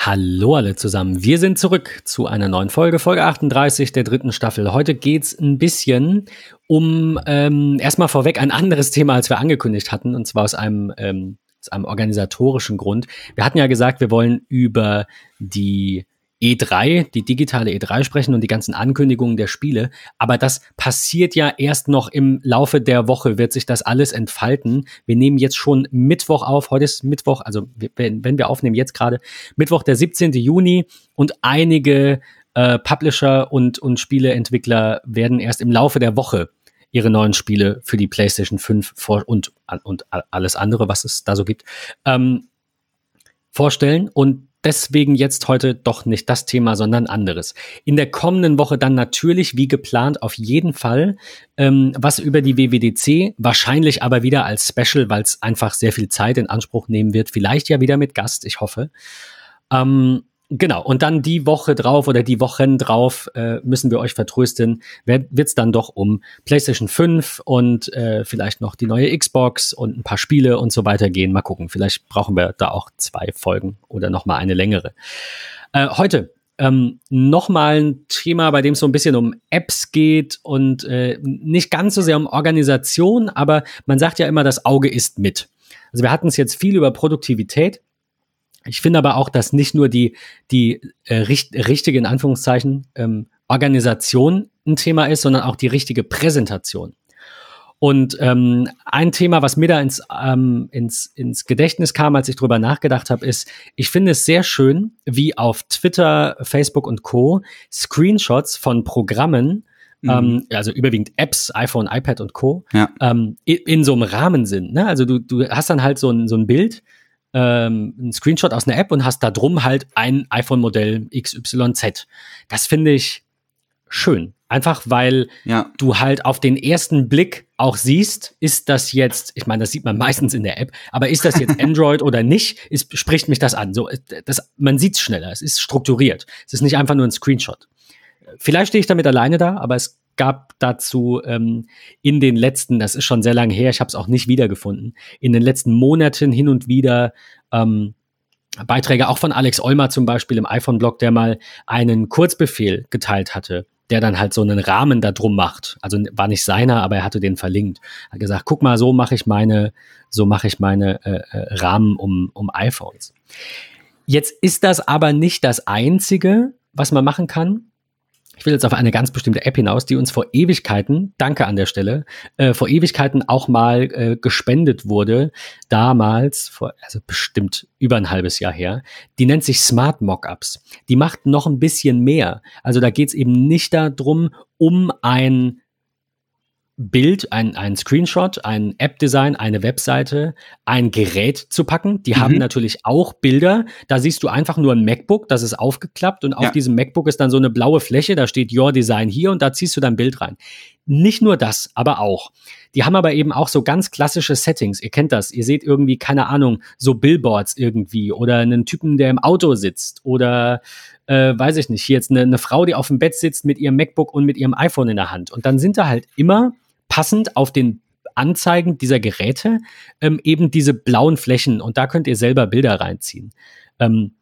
Hallo alle zusammen. Wir sind zurück zu einer neuen Folge, Folge 38 der dritten Staffel. Heute geht's ein bisschen um ähm, erstmal vorweg ein anderes Thema, als wir angekündigt hatten, und zwar aus einem, ähm, aus einem organisatorischen Grund. Wir hatten ja gesagt, wir wollen über die E3, die digitale E3 sprechen und die ganzen Ankündigungen der Spiele. Aber das passiert ja erst noch im Laufe der Woche, wird sich das alles entfalten. Wir nehmen jetzt schon Mittwoch auf. Heute ist Mittwoch, also wenn, wenn wir aufnehmen, jetzt gerade Mittwoch, der 17. Juni und einige äh, Publisher und, und Spieleentwickler werden erst im Laufe der Woche ihre neuen Spiele für die PlayStation 5 vor und, und alles andere, was es da so gibt, ähm, vorstellen. Und deswegen jetzt heute doch nicht das Thema, sondern anderes. In der kommenden Woche dann natürlich, wie geplant, auf jeden Fall ähm, was über die WWDC, wahrscheinlich aber wieder als Special, weil es einfach sehr viel Zeit in Anspruch nehmen wird. Vielleicht ja wieder mit Gast, ich hoffe. Ähm, Genau, und dann die Woche drauf oder die Wochen drauf äh, müssen wir euch vertrösten, wird es dann doch um PlayStation 5 und äh, vielleicht noch die neue Xbox und ein paar Spiele und so weiter gehen. Mal gucken, vielleicht brauchen wir da auch zwei Folgen oder nochmal eine längere. Äh, heute ähm, nochmal ein Thema, bei dem es so ein bisschen um Apps geht und äh, nicht ganz so sehr um Organisation, aber man sagt ja immer, das Auge ist mit. Also wir hatten es jetzt viel über Produktivität ich finde aber auch, dass nicht nur die, die äh, richt, richtige, in Anführungszeichen, ähm, Organisation ein Thema ist, sondern auch die richtige Präsentation. Und ähm, ein Thema, was mir da ins, ähm, ins, ins Gedächtnis kam, als ich drüber nachgedacht habe, ist, ich finde es sehr schön, wie auf Twitter, Facebook und Co. Screenshots von Programmen, mhm. ähm, also überwiegend Apps, iPhone, iPad und Co., ja. ähm, in, in, so einem Rahmen sind. Ne? Also du, du hast dann halt so ein, so ein Bild, ähm, einen Screenshot aus einer App und hast da drum halt ein iPhone-Modell XYZ. Das finde ich schön. Einfach weil ja. du halt auf den ersten Blick auch siehst, ist das jetzt, ich meine, das sieht man meistens in der App, aber ist das jetzt Android oder nicht, ist, spricht mich das an. So, das, man sieht es schneller, es ist strukturiert. Es ist nicht einfach nur ein Screenshot. Vielleicht stehe ich damit alleine da, aber es gab dazu ähm, in den letzten, das ist schon sehr lange her, ich habe es auch nicht wiedergefunden, in den letzten Monaten hin und wieder ähm, Beiträge, auch von Alex Olmer zum Beispiel im iPhone-Blog, der mal einen Kurzbefehl geteilt hatte, der dann halt so einen Rahmen da drum macht. Also war nicht seiner, aber er hatte den verlinkt. Hat gesagt, guck mal, so mache ich meine, so mache ich meine äh, äh Rahmen um, um iPhones. Jetzt ist das aber nicht das Einzige, was man machen kann. Ich will jetzt auf eine ganz bestimmte App hinaus, die uns vor Ewigkeiten, danke an der Stelle, äh, vor Ewigkeiten auch mal äh, gespendet wurde, damals, vor, also bestimmt über ein halbes Jahr her. Die nennt sich Smart Mockups. Die macht noch ein bisschen mehr. Also da geht es eben nicht darum, um ein Bild, ein, ein Screenshot, ein App-Design, eine Webseite, ein Gerät zu packen. Die mhm. haben natürlich auch Bilder. Da siehst du einfach nur ein MacBook, das ist aufgeklappt und auf ja. diesem MacBook ist dann so eine blaue Fläche, da steht Your Design hier und da ziehst du dein Bild rein. Nicht nur das, aber auch. Die haben aber eben auch so ganz klassische Settings. Ihr kennt das. Ihr seht irgendwie, keine Ahnung, so Billboards irgendwie oder einen Typen, der im Auto sitzt oder äh, weiß ich nicht, hier jetzt eine, eine Frau, die auf dem Bett sitzt mit ihrem MacBook und mit ihrem iPhone in der Hand. Und dann sind da halt immer passend auf den Anzeigen dieser Geräte ähm, eben diese blauen Flächen und da könnt ihr selber Bilder reinziehen. Ähm,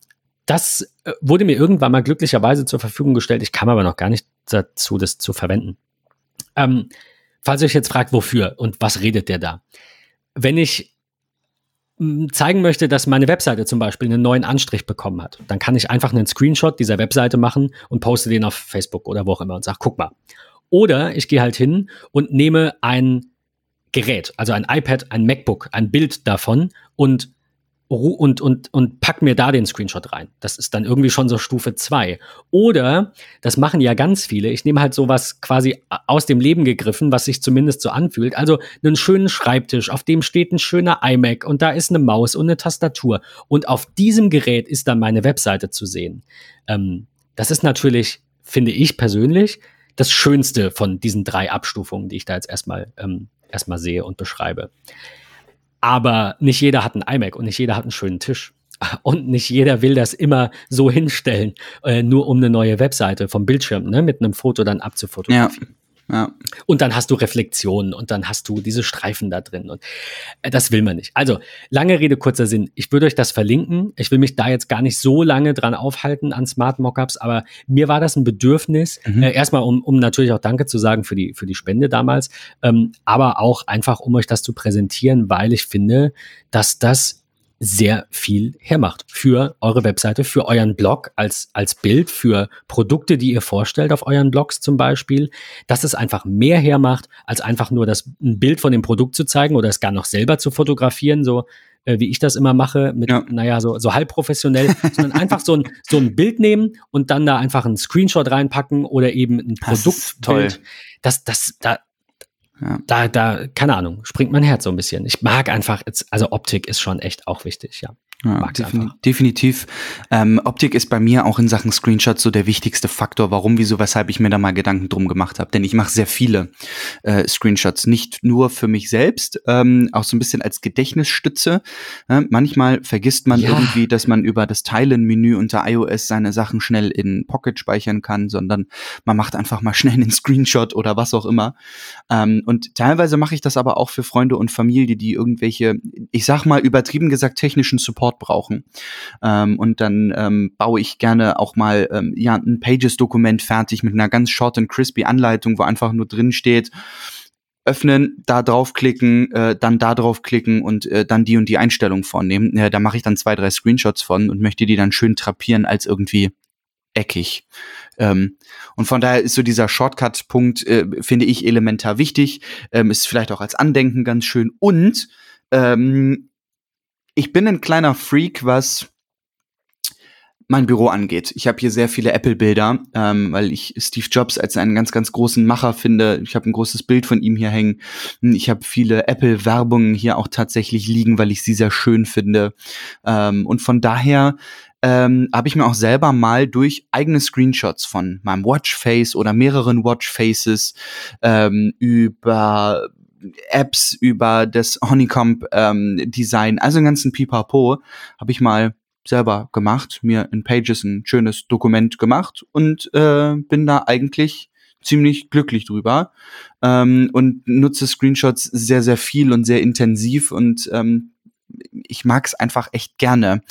das äh, wurde mir irgendwann mal glücklicherweise zur Verfügung gestellt. Ich kam aber noch gar nicht dazu, das zu verwenden. Ähm, falls ihr euch jetzt fragt, wofür und was redet der da? Wenn ich zeigen möchte, dass meine Webseite zum Beispiel einen neuen Anstrich bekommen hat, dann kann ich einfach einen Screenshot dieser Webseite machen und poste den auf Facebook oder wo auch immer und sage, guck mal. Oder ich gehe halt hin und nehme ein Gerät, also ein iPad, ein MacBook, ein Bild davon und und, und, und pack mir da den Screenshot rein. Das ist dann irgendwie schon so Stufe 2. Oder, das machen ja ganz viele, ich nehme halt sowas quasi aus dem Leben gegriffen, was sich zumindest so anfühlt. Also einen schönen Schreibtisch, auf dem steht ein schöner iMac und da ist eine Maus und eine Tastatur. Und auf diesem Gerät ist dann meine Webseite zu sehen. Ähm, das ist natürlich, finde ich persönlich, das Schönste von diesen drei Abstufungen, die ich da jetzt erstmal, ähm, erstmal sehe und beschreibe. Aber nicht jeder hat einen iMac und nicht jeder hat einen schönen Tisch. Und nicht jeder will das immer so hinstellen, äh, nur um eine neue Webseite vom Bildschirm ne, mit einem Foto dann abzufotografieren. Ja. Ja. Und dann hast du Reflexionen und dann hast du diese Streifen da drin. Und äh, das will man nicht. Also, lange Rede, kurzer Sinn. Ich würde euch das verlinken. Ich will mich da jetzt gar nicht so lange dran aufhalten an Smart Mockups, aber mir war das ein Bedürfnis, mhm. äh, erstmal, um, um natürlich auch Danke zu sagen für die, für die Spende damals, ähm, aber auch einfach, um euch das zu präsentieren, weil ich finde, dass das sehr viel hermacht für eure Webseite, für euren Blog als, als Bild, für Produkte, die ihr vorstellt auf euren Blogs zum Beispiel, dass es einfach mehr hermacht, als einfach nur das ein Bild von dem Produkt zu zeigen oder es gar noch selber zu fotografieren, so äh, wie ich das immer mache, mit, ja. naja, so, so halb professionell, sondern einfach so ein, so ein Bild nehmen und dann da einfach einen Screenshot reinpacken oder eben ein Produktbild. Das, das, da, ja. Da, da, keine Ahnung, springt mein Herz so ein bisschen. Ich mag einfach, also Optik ist schon echt auch wichtig, ja. Ja, defini definitiv. Ähm, Optik ist bei mir auch in Sachen Screenshots so der wichtigste Faktor, warum, wieso, weshalb ich mir da mal Gedanken drum gemacht habe. Denn ich mache sehr viele äh, Screenshots, nicht nur für mich selbst, ähm, auch so ein bisschen als Gedächtnisstütze. Äh, manchmal vergisst man ja. irgendwie, dass man über das Teilen-Menü unter iOS seine Sachen schnell in Pocket speichern kann, sondern man macht einfach mal schnell einen Screenshot oder was auch immer. Ähm, und teilweise mache ich das aber auch für Freunde und Familie, die irgendwelche, ich sag mal übertrieben gesagt, technischen Support Support brauchen. Ähm, und dann ähm, baue ich gerne auch mal ähm, ja, ein Pages-Dokument fertig mit einer ganz short and crispy Anleitung, wo einfach nur drin steht, öffnen, da draufklicken, äh, dann da draufklicken und äh, dann die und die Einstellung vornehmen. Ja, da mache ich dann zwei, drei Screenshots von und möchte die dann schön trapieren als irgendwie eckig. Ähm, und von daher ist so dieser Shortcut-Punkt, äh, finde ich, elementar wichtig. Ähm, ist vielleicht auch als Andenken ganz schön. Und ähm, ich bin ein kleiner Freak, was mein Büro angeht. Ich habe hier sehr viele Apple-Bilder, ähm, weil ich Steve Jobs als einen ganz, ganz großen Macher finde. Ich habe ein großes Bild von ihm hier hängen. Ich habe viele Apple-Werbungen hier auch tatsächlich liegen, weil ich sie sehr schön finde. Ähm, und von daher ähm, habe ich mir auch selber mal durch eigene Screenshots von meinem Watchface oder mehreren Watchfaces ähm, über Apps, über das Honeycomb-Design, ähm, also den ganzen Pipapo, habe ich mal selber gemacht, mir in Pages ein schönes Dokument gemacht und äh, bin da eigentlich ziemlich glücklich drüber ähm, und nutze Screenshots sehr, sehr viel und sehr intensiv und ähm, ich mag es einfach echt gerne.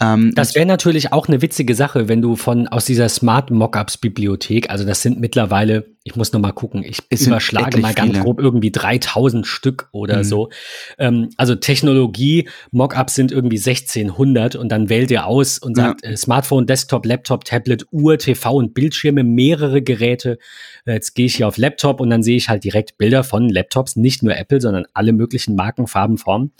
Ähm, das wäre natürlich auch eine witzige Sache, wenn du von aus dieser Smart Mockups Bibliothek, also das sind mittlerweile ich muss noch mal gucken. Ich überschlage mal ganz viele. grob irgendwie 3000 Stück oder mhm. so. Ähm, also Technologie, Mockups sind irgendwie 1600 und dann wählt ihr aus und sagt ja. äh, Smartphone, Desktop, Laptop, Tablet, Uhr, TV und Bildschirme, mehrere Geräte. Äh, jetzt gehe ich hier auf Laptop und dann sehe ich halt direkt Bilder von Laptops, nicht nur Apple, sondern alle möglichen Marken, Farben, Formen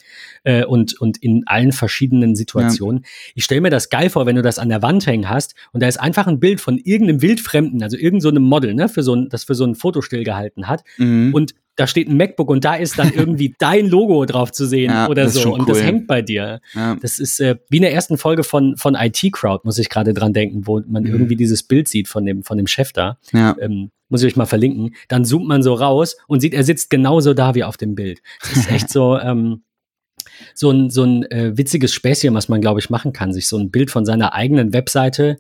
äh, und, und in allen verschiedenen Situationen. Ja. Ich stelle mir das geil vor, wenn du das an der Wand hängen hast und da ist einfach ein Bild von irgendeinem Wildfremden, also irgendeinem so Model, ne, für so ein das für so ein Foto stillgehalten hat. Mhm. Und da steht ein MacBook und da ist dann irgendwie dein Logo drauf zu sehen ja, oder so. Und cool. das hängt bei dir. Ja. Das ist äh, wie in der ersten Folge von, von IT Crowd, muss ich gerade dran denken, wo man mhm. irgendwie dieses Bild sieht von dem, von dem Chef da. Ja. Ähm, muss ich euch mal verlinken. Dann zoomt man so raus und sieht, er sitzt genauso da wie auf dem Bild. Das ist echt so, ähm, so ein, so ein äh, witziges Späßchen, was man, glaube ich, machen kann. Sich so ein Bild von seiner eigenen Webseite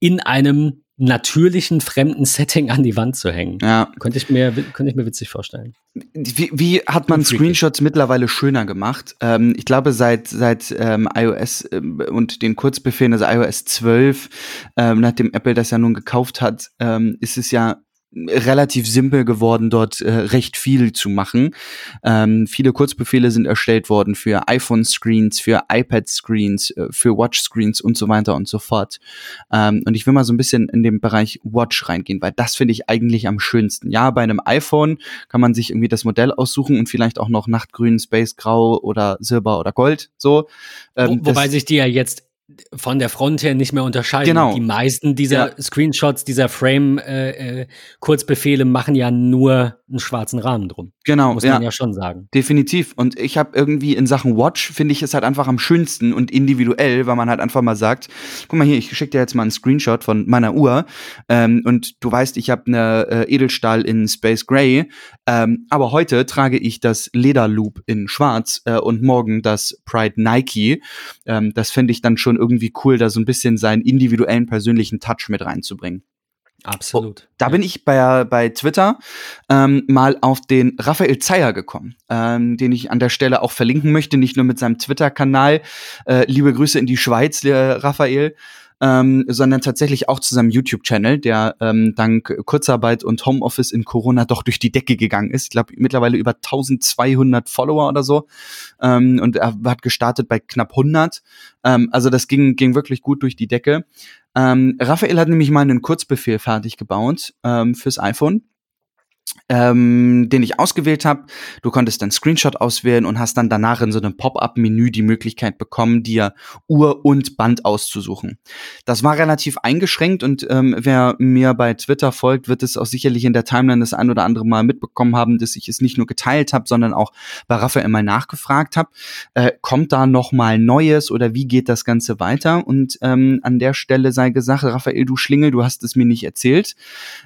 in einem natürlichen fremden Setting an die Wand zu hängen. Ja. Könnte ich mir, könnte ich mir witzig vorstellen. Wie, wie hat man Screenshots mittlerweile schöner gemacht? Ähm, ich glaube, seit, seit ähm, iOS ähm, und den Kurzbefehlen, also iOS 12, ähm, nachdem Apple das ja nun gekauft hat, ähm, ist es ja relativ simpel geworden, dort äh, recht viel zu machen. Ähm, viele Kurzbefehle sind erstellt worden für iPhone-Screens, für iPad-Screens, äh, für Watch-Screens und so weiter und so fort. Ähm, und ich will mal so ein bisschen in den Bereich Watch reingehen, weil das finde ich eigentlich am schönsten. Ja, bei einem iPhone kann man sich irgendwie das Modell aussuchen und vielleicht auch noch Nachtgrün, Space Grau oder Silber oder Gold. So. Ähm, Wo, wobei sich die ja jetzt von der Front her nicht mehr unterscheiden. Genau. Die meisten dieser ja. Screenshots, dieser Frame-Kurzbefehle äh, äh, machen ja nur einen schwarzen Rahmen drum. Genau. Muss man ja schon sagen. Definitiv. Und ich habe irgendwie in Sachen Watch, finde ich es halt einfach am schönsten und individuell, weil man halt einfach mal sagt, guck mal hier, ich schicke dir jetzt mal einen Screenshot von meiner Uhr ähm, und du weißt, ich habe eine äh, Edelstahl in Space Gray, ähm, aber heute trage ich das Lederloop in schwarz äh, und morgen das Pride Nike. Ähm, das finde ich dann schon irgendwie cool, da so ein bisschen seinen individuellen persönlichen Touch mit reinzubringen. Absolut. Oh, da bin ich bei, bei Twitter ähm, mal auf den Raphael Zeyer gekommen, ähm, den ich an der Stelle auch verlinken möchte, nicht nur mit seinem Twitter-Kanal. Äh, liebe Grüße in die Schweiz, Raphael ähm, sondern tatsächlich auch zu seinem YouTube-Channel, der ähm, dank Kurzarbeit und Homeoffice in Corona doch durch die Decke gegangen ist. Ich glaube, mittlerweile über 1200 Follower oder so. Ähm, und er hat gestartet bei knapp 100. Ähm, also das ging, ging wirklich gut durch die Decke. Ähm, Raphael hat nämlich mal einen Kurzbefehl fertig gebaut ähm, fürs iPhone ähm, den ich ausgewählt habe. Du konntest dann Screenshot auswählen und hast dann danach in so einem Pop-up-Menü die Möglichkeit bekommen, dir Uhr und Band auszusuchen. Das war relativ eingeschränkt und ähm, wer mir bei Twitter folgt, wird es auch sicherlich in der Timeline das ein oder andere Mal mitbekommen haben, dass ich es nicht nur geteilt habe, sondern auch bei Raphael mal nachgefragt habe. Äh, kommt da noch mal Neues oder wie geht das Ganze weiter? Und ähm, an der Stelle sei gesagt, Raphael, du Schlingel, du hast es mir nicht erzählt.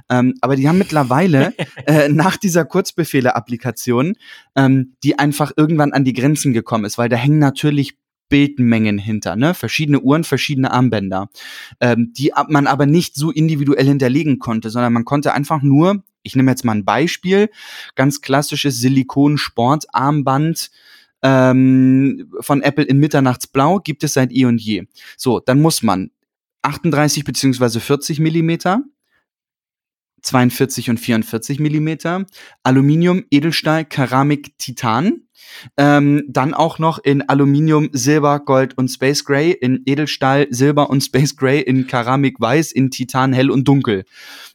Ähm, aber die haben mittlerweile äh, nach dieser Kurzbefehle-Applikation, ähm, die einfach irgendwann an die Grenzen gekommen ist, weil da hängen natürlich Bildmengen hinter, ne? Verschiedene Uhren, verschiedene Armbänder, ähm, die man aber nicht so individuell hinterlegen konnte, sondern man konnte einfach nur, ich nehme jetzt mal ein Beispiel, ganz klassisches Silikon-Sportarmband ähm, von Apple in Mitternachtsblau gibt es seit eh und je. So, dann muss man 38 beziehungsweise 40 Millimeter 42 und 44 Millimeter, Aluminium, Edelstahl, Keramik, Titan. Ähm, dann auch noch in Aluminium, Silber, Gold und Space Gray, in Edelstahl, Silber und Space Gray, in Keramik Weiß, in Titan Hell und Dunkel.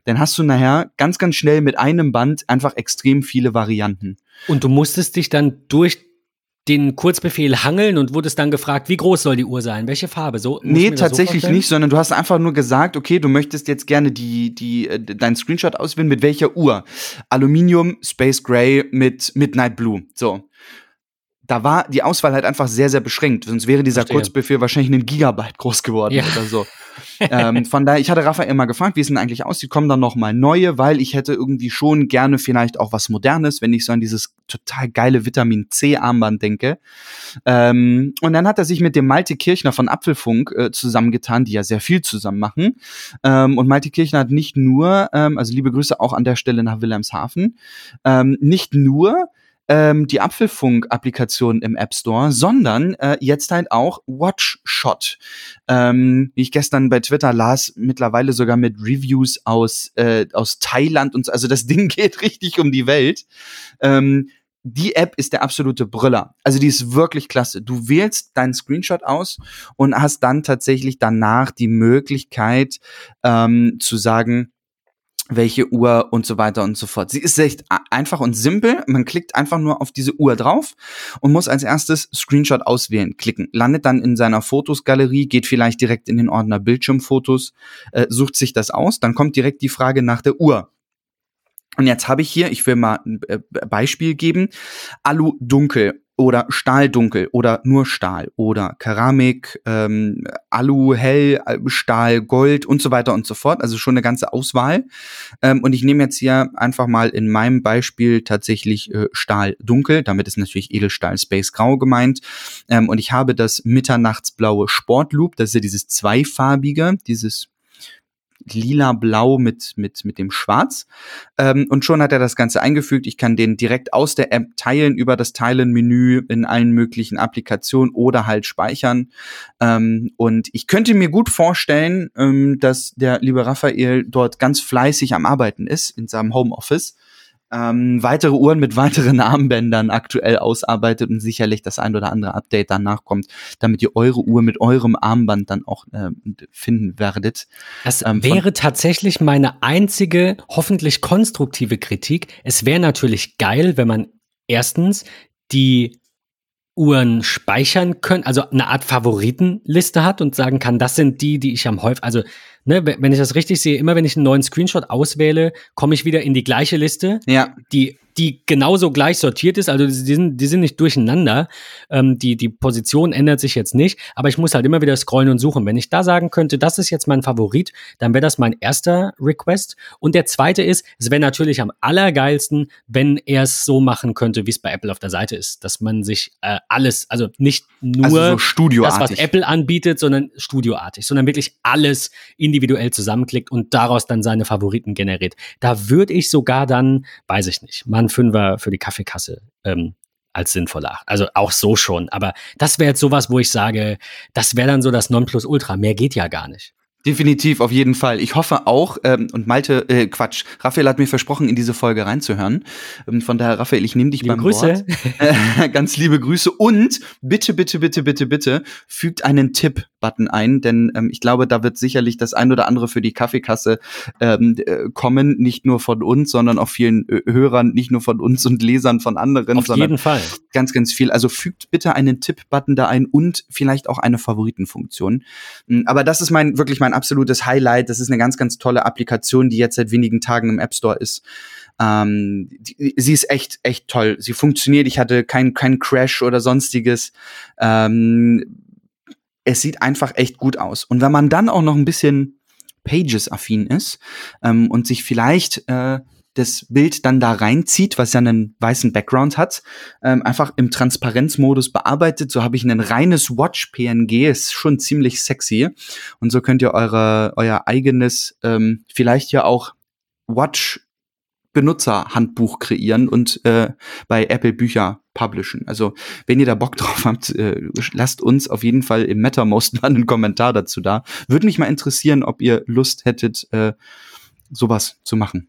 Dann hast du nachher ganz, ganz schnell mit einem Band einfach extrem viele Varianten. Und du musstest dich dann durch den Kurzbefehl hangeln und wurdest dann gefragt, wie groß soll die Uhr sein? Welche Farbe? So? Nee, tatsächlich so nicht, sondern du hast einfach nur gesagt, okay, du möchtest jetzt gerne die, die, äh, deinen Screenshot auswählen, mit welcher Uhr? Aluminium, Space Gray mit Midnight Blue. So da war die Auswahl halt einfach sehr, sehr beschränkt. Sonst wäre dieser Verstehe. Kurzbefehl wahrscheinlich einen Gigabyte groß geworden ja. oder so. Ähm, von daher, ich hatte Raphael immer gefragt, wie es denn eigentlich aussieht. Kommen dann noch mal neue, weil ich hätte irgendwie schon gerne vielleicht auch was Modernes, wenn ich so an dieses total geile Vitamin C Armband denke. Ähm, und dann hat er sich mit dem Malte Kirchner von Apfelfunk äh, zusammengetan, die ja sehr viel zusammen machen. Ähm, und Malte Kirchner hat nicht nur, ähm, also liebe Grüße auch an der Stelle nach Wilhelmshaven, ähm, nicht nur ähm, die Apfelfunk-Applikation im App Store, sondern äh, jetzt halt auch WatchShot. Ähm, wie ich gestern bei Twitter las, mittlerweile sogar mit Reviews aus, äh, aus Thailand und so. Also das Ding geht richtig um die Welt. Ähm, die App ist der absolute Brüller. Also die ist wirklich klasse. Du wählst deinen Screenshot aus und hast dann tatsächlich danach die Möglichkeit ähm, zu sagen, welche Uhr und so weiter und so fort. Sie ist echt einfach und simpel. Man klickt einfach nur auf diese Uhr drauf und muss als erstes Screenshot auswählen, klicken, landet dann in seiner Fotosgalerie, geht vielleicht direkt in den Ordner Bildschirmfotos, äh, sucht sich das aus, dann kommt direkt die Frage nach der Uhr. Und jetzt habe ich hier, ich will mal ein äh, Beispiel geben, Alu dunkel oder Stahldunkel oder nur Stahl oder Keramik, ähm, Alu hell, Stahl, Gold und so weiter und so fort. Also schon eine ganze Auswahl. Ähm, und ich nehme jetzt hier einfach mal in meinem Beispiel tatsächlich äh, Stahl dunkel. Damit ist natürlich Edelstahl Space Grau gemeint. Ähm, und ich habe das mitternachtsblaue Sportloop. Das ist ja dieses zweifarbige, dieses lila-blau mit, mit, mit dem Schwarz. Ähm, und schon hat er das Ganze eingefügt. Ich kann den direkt aus der App teilen über das Teilen-Menü in allen möglichen Applikationen oder halt speichern. Ähm, und ich könnte mir gut vorstellen, ähm, dass der liebe Raphael dort ganz fleißig am Arbeiten ist in seinem Homeoffice ähm, weitere Uhren mit weiteren Armbändern aktuell ausarbeitet und sicherlich das ein oder andere Update danach kommt, damit ihr eure Uhr mit eurem Armband dann auch äh, finden werdet. Das ähm, wäre tatsächlich meine einzige, hoffentlich konstruktive Kritik. Es wäre natürlich geil, wenn man erstens die Uhren speichern können, also eine Art Favoritenliste hat und sagen kann, das sind die, die ich am häufigsten, also ne, wenn ich das richtig sehe, immer wenn ich einen neuen Screenshot auswähle, komme ich wieder in die gleiche Liste, ja. die die genauso gleich sortiert ist. Also die sind, die sind nicht durcheinander. Ähm, die, die Position ändert sich jetzt nicht, aber ich muss halt immer wieder scrollen und suchen. Wenn ich da sagen könnte, das ist jetzt mein Favorit, dann wäre das mein erster Request. Und der zweite ist, es wäre natürlich am allergeilsten, wenn er es so machen könnte, wie es bei Apple auf der Seite ist, dass man sich äh, alles, also nicht nur Also so das, was. Apple anbietet, sondern studioartig, sondern wirklich alles individuell zusammenklickt und daraus dann seine Favoriten generiert. Da würde ich sogar dann, weiß ich nicht, mal einen Fünfer für die Kaffeekasse ähm, als sinnvoll achten. Also auch so schon. Aber das wäre jetzt sowas, wo ich sage, das wäre dann so das Nonplusultra. Mehr geht ja gar nicht. Definitiv, auf jeden Fall. Ich hoffe auch, ähm, und Malte, äh, Quatsch, Raphael hat mir versprochen, in diese Folge reinzuhören. Ähm, von daher, Raphael, ich nehme dich Liebe beim Grüße. Wort. Äh, ganz liebe Grüße und bitte, bitte, bitte, bitte, bitte fügt einen Tipp-Button ein, denn ähm, ich glaube, da wird sicherlich das ein oder andere für die Kaffeekasse ähm, äh, kommen, nicht nur von uns, sondern auch vielen äh, Hörern, nicht nur von uns und Lesern von anderen, Auf sondern jeden Fall. ganz, ganz viel. Also fügt bitte einen Tipp-Button da ein und vielleicht auch eine Favoritenfunktion. Mm, Aber das ist mein wirklich mein absolutes Highlight. Das ist eine ganz, ganz tolle Applikation, die jetzt seit wenigen Tagen im App Store ist. Ähm, die, sie ist echt, echt toll. Sie funktioniert. Ich hatte keinen keinen Crash oder sonstiges. Ähm, es sieht einfach echt gut aus. Und wenn man dann auch noch ein bisschen Pages-affin ist ähm, und sich vielleicht äh, das Bild dann da reinzieht, was ja einen weißen Background hat, ähm, einfach im Transparenzmodus bearbeitet. So habe ich ein reines Watch-PNG, ist schon ziemlich sexy. Und so könnt ihr eure, euer eigenes, ähm, vielleicht ja auch Watch Benutzerhandbuch kreieren und äh, bei Apple Bücher publishen. Also, wenn ihr da Bock drauf habt, äh, lasst uns auf jeden Fall im MetaMost mal einen Kommentar dazu da. Würde mich mal interessieren, ob ihr Lust hättet, äh, sowas zu machen.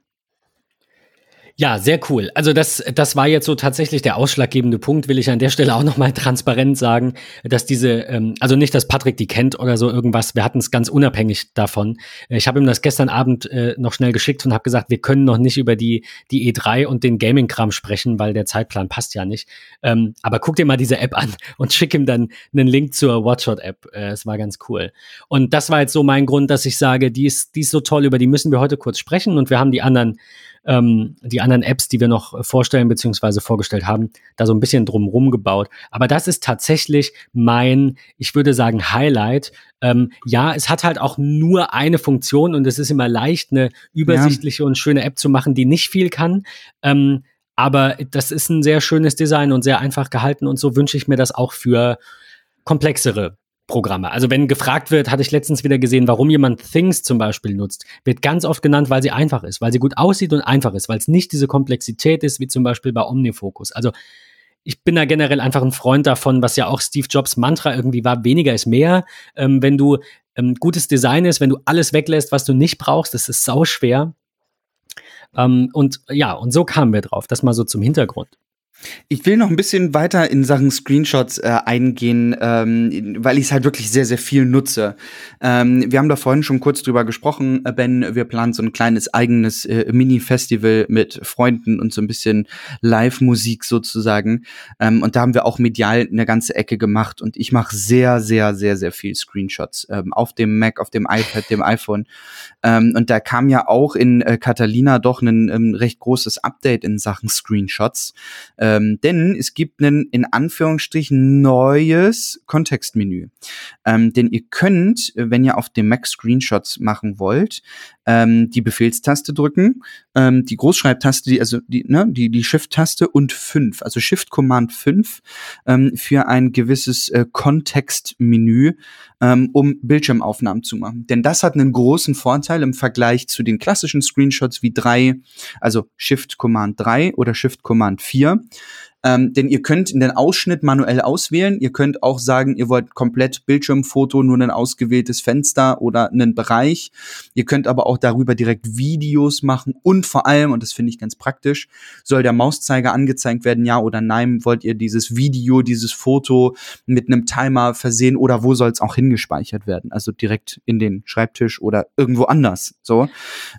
Ja, sehr cool. Also das, das war jetzt so tatsächlich der ausschlaggebende Punkt, will ich an der Stelle auch nochmal transparent sagen, dass diese, ähm, also nicht, dass Patrick die kennt oder so irgendwas, wir hatten es ganz unabhängig davon. Ich habe ihm das gestern Abend äh, noch schnell geschickt und habe gesagt, wir können noch nicht über die, die E3 und den Gaming-Kram sprechen, weil der Zeitplan passt ja nicht. Ähm, aber guck dir mal diese App an und schick ihm dann einen Link zur Watchshot-App. Äh, Es war ganz cool. Und das war jetzt so mein Grund, dass ich sage, die ist, die ist so toll, über die müssen wir heute kurz sprechen und wir haben die anderen ähm, die anderen Apps, die wir noch vorstellen bzw. vorgestellt haben, da so ein bisschen drumrum gebaut. Aber das ist tatsächlich mein, ich würde sagen, Highlight. Ähm, ja, es hat halt auch nur eine Funktion und es ist immer leicht, eine übersichtliche und schöne App zu machen, die nicht viel kann. Ähm, aber das ist ein sehr schönes Design und sehr einfach gehalten und so wünsche ich mir das auch für komplexere Programme. Also wenn gefragt wird, hatte ich letztens wieder gesehen, warum jemand Things zum Beispiel nutzt, wird ganz oft genannt, weil sie einfach ist, weil sie gut aussieht und einfach ist, weil es nicht diese Komplexität ist, wie zum Beispiel bei Omnifocus. Also ich bin da generell einfach ein Freund davon, was ja auch Steve Jobs Mantra irgendwie war, weniger ist mehr. Ähm, wenn du ähm, gutes Design ist, wenn du alles weglässt, was du nicht brauchst, das ist sau schwer. Ähm, und ja, und so kamen wir drauf. Das mal so zum Hintergrund. Ich will noch ein bisschen weiter in Sachen Screenshots äh, eingehen, ähm, weil ich es halt wirklich sehr, sehr viel nutze. Ähm, wir haben da vorhin schon kurz drüber gesprochen, äh, Ben. Wir planen so ein kleines eigenes äh, Mini-Festival mit Freunden und so ein bisschen Live-Musik sozusagen. Ähm, und da haben wir auch medial eine ganze Ecke gemacht. Und ich mache sehr, sehr, sehr, sehr viel Screenshots ähm, auf dem Mac, auf dem iPad, dem iPhone. Ähm, und da kam ja auch in äh, Catalina doch ein ähm, recht großes Update in Sachen Screenshots. Ähm, denn es gibt ein in Anführungsstrichen neues Kontextmenü. Ähm, denn ihr könnt, wenn ihr auf dem Mac Screenshots machen wollt, ähm, die Befehlstaste drücken, ähm, die Großschreibtaste, die, also die, ne, die, die Shift-Taste und 5, also Shift Command 5 ähm, für ein gewisses äh, Kontextmenü, ähm, um Bildschirmaufnahmen zu machen. Denn das hat einen großen Vorteil im Vergleich zu den klassischen Screenshots wie 3, also Shift Command 3 oder Shift Command 4. Ähm, denn ihr könnt in den Ausschnitt manuell auswählen. Ihr könnt auch sagen, ihr wollt komplett Bildschirmfoto, nur ein ausgewähltes Fenster oder einen Bereich. Ihr könnt aber auch darüber direkt Videos machen und vor allem, und das finde ich ganz praktisch, soll der Mauszeiger angezeigt werden, ja oder nein? Wollt ihr dieses Video, dieses Foto mit einem Timer versehen oder wo soll es auch hingespeichert werden? Also direkt in den Schreibtisch oder irgendwo anders. So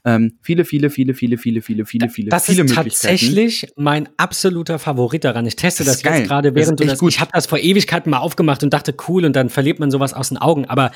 ähm, viele, viele, viele, viele, viele, viele, viele, viele, das viele ist Möglichkeiten. tatsächlich mein absoluter Favorit daran. Ich teste Das das, jetzt gerade, Das während du echt das. gut. Ich habe das vor Ewigkeiten mal aufgemacht und dachte, cool, und dann verliert man sowas aus den Augen. Aber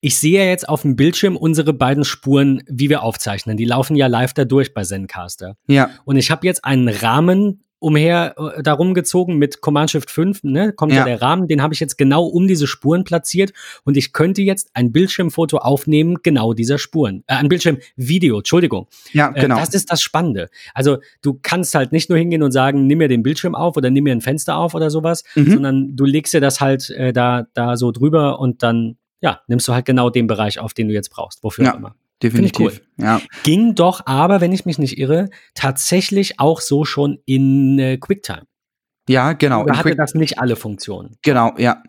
ich sehe ja jetzt auf dem Bildschirm unsere beiden Spuren, wie wir aufzeichnen. Die laufen ja live da durch bei Zencaster. Ja, Und ich habe jetzt einen Rahmen umher äh, darum gezogen mit Command Shift 5, ne? Kommt ja, Ja. der Rahmen, den habe ich jetzt genau um diese Spuren platziert und ich könnte jetzt ein Bildschirmfoto aufnehmen, genau dieser Spuren. Äh, ein Bildschirmvideo, Entschuldigung. Ja, Äh, genau. Das ist das Spannende. Also du kannst halt nicht nur hingehen und sagen, nimm mir den Bildschirm auf oder nimm mir ein Fenster auf oder sowas, Mhm. sondern du legst dir das halt äh, da, da so drüber und dann, ja, nimmst du halt genau den Bereich auf, den du jetzt brauchst. Wofür Ja. auch immer. Definitiv. Ja. Ging doch aber, wenn ich mich nicht irre, tatsächlich auch so schon in äh, QuickTime. Ja, genau. In hatte das nicht alle Funktionen? genau, ja.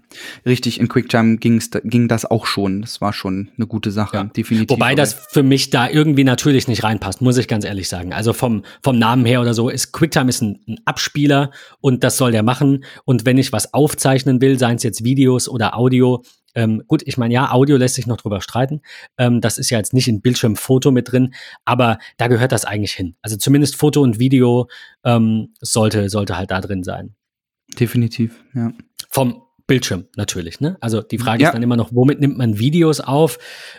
Richtig, in QuickTime ging's, da- ging das auch schon. Das war schon eine gute Sache, Ja. definitiv. Wobei das für mich da irgendwie natürlich nicht reinpasst, muss ich ganz ehrlich sagen. Also vom, vom Namen her oder so ist QuickTime ist ein, ein Abspieler und das soll der machen. Und wenn ich was aufzeichnen will, seien es jetzt Videos oder Audio, ähm, gut, ich meine, ja, Audio lässt sich noch drüber streiten. Ähm, das ist ja jetzt nicht in Bildschirmfoto mit drin, aber da gehört das eigentlich hin. Also zumindest Foto und Video ähm, sollte, sollte halt da drin sein. Definitiv, ja. Vom Bildschirm natürlich, ne? Also die Frage Ja. ist dann immer noch, womit nimmt man Videos auf?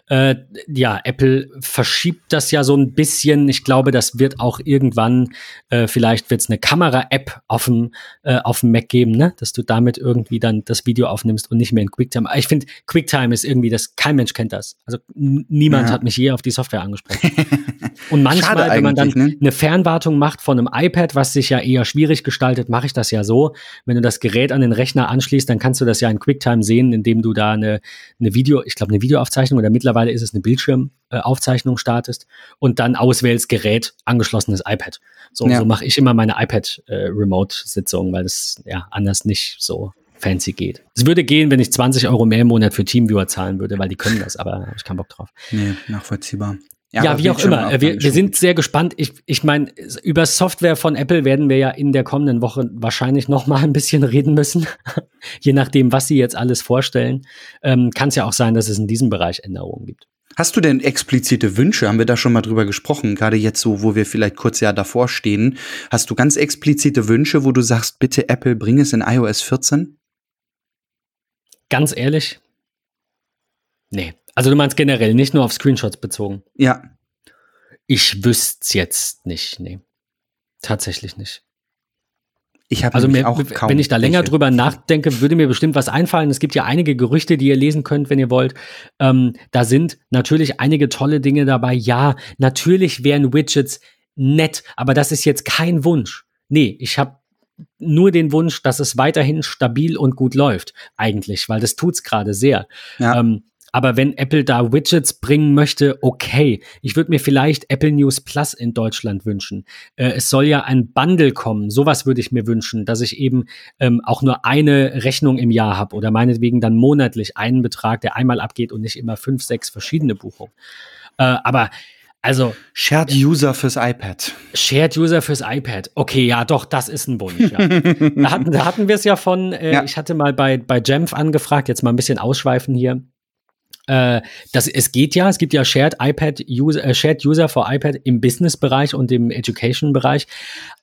Äh, ja, Apple verschiebt das ja so ein bisschen. Ich glaube, das wird auch irgendwann, äh, vielleicht wird es eine Kamera-App auf dem äh, auf dem Mac geben, ne? Dass du damit irgendwie dann das Video aufnimmst und nicht mehr in QuickTime. Ich finde, QuickTime ist irgendwie das, kein Mensch kennt das. Also niemand Ja. hat mich je auf die Software angesprochen. Und manchmal, wenn man dann ne? eine Fernwartung macht von einem iPad, was sich ja eher schwierig gestaltet, mache ich das ja so. Wenn du das Gerät an den Rechner anschließt, dann kannst du das ja in QuickTime sehen, indem du da eine, eine Video, ich glaube eine Videoaufzeichnung oder mittlerweile ist es eine Bildschirmaufzeichnung startest und dann auswählst Gerät, angeschlossenes iPad. So, Ja. so mache ich immer meine iPad-Remote-Sitzung, weil das ja anders nicht so fancy geht. Es würde gehen, wenn ich 20 Euro mehr im Monat für Teamviewer zahlen würde, weil die können das, aber habe ich keinen Bock drauf. Nee, nachvollziehbar. Ja, aber wie auch immer. Äh, Wir, wir sind sehr gespannt. Ich, ich meine, über Software von Apple werden wir ja in der kommenden Woche wahrscheinlich noch mal ein bisschen reden müssen. Je nachdem, was sie jetzt alles vorstellen. Ähm, Kann es ja auch sein, dass es in diesem Bereich Änderungen gibt. Hast du denn explizite Wünsche? Haben wir da schon mal drüber gesprochen? Gerade jetzt so, wo wir vielleicht kurz ja davor stehen. Hast du ganz explizite Wünsche, wo du sagst, bitte Apple, bring es in iOS 14? Ganz ehrlich? Nee. Also du meinst generell, nicht nur auf Screenshots bezogen. Ja. Ich wüsste jetzt nicht. Nee. Tatsächlich nicht. Ich habe Also mir, auch kaum wenn ich da länger welche. drüber nachdenke, würde mir bestimmt was einfallen. Es gibt ja einige Gerüchte, die ihr lesen könnt, wenn ihr wollt. Ähm, da sind natürlich einige tolle Dinge dabei. Ja, natürlich wären Widgets nett, aber das ist jetzt kein Wunsch. Nee, ich habe nur den Wunsch, dass es weiterhin stabil und gut läuft, eigentlich, weil das tut's gerade sehr. Ja. Ähm, aber wenn Apple da Widgets bringen möchte, okay. Ich würde mir vielleicht Apple News Plus in Deutschland wünschen. Äh, es soll ja ein Bundle kommen. Sowas würde ich mir wünschen, dass ich eben ähm, auch nur eine Rechnung im Jahr habe oder meinetwegen dann monatlich einen Betrag, der einmal abgeht und nicht immer fünf, sechs verschiedene Buchungen. Äh, aber also Shared User fürs iPad. Shared User fürs iPad. Okay, ja, doch, das ist ein Wunsch. Ja. da hatten, da hatten wir es ja von, äh, Ja. ich hatte mal bei, bei Jamf angefragt, jetzt mal ein bisschen ausschweifen hier. Äh, das, es geht ja, es gibt ja Shared iPad User, äh, Shared User for iPad im Business-Bereich und im Education-Bereich.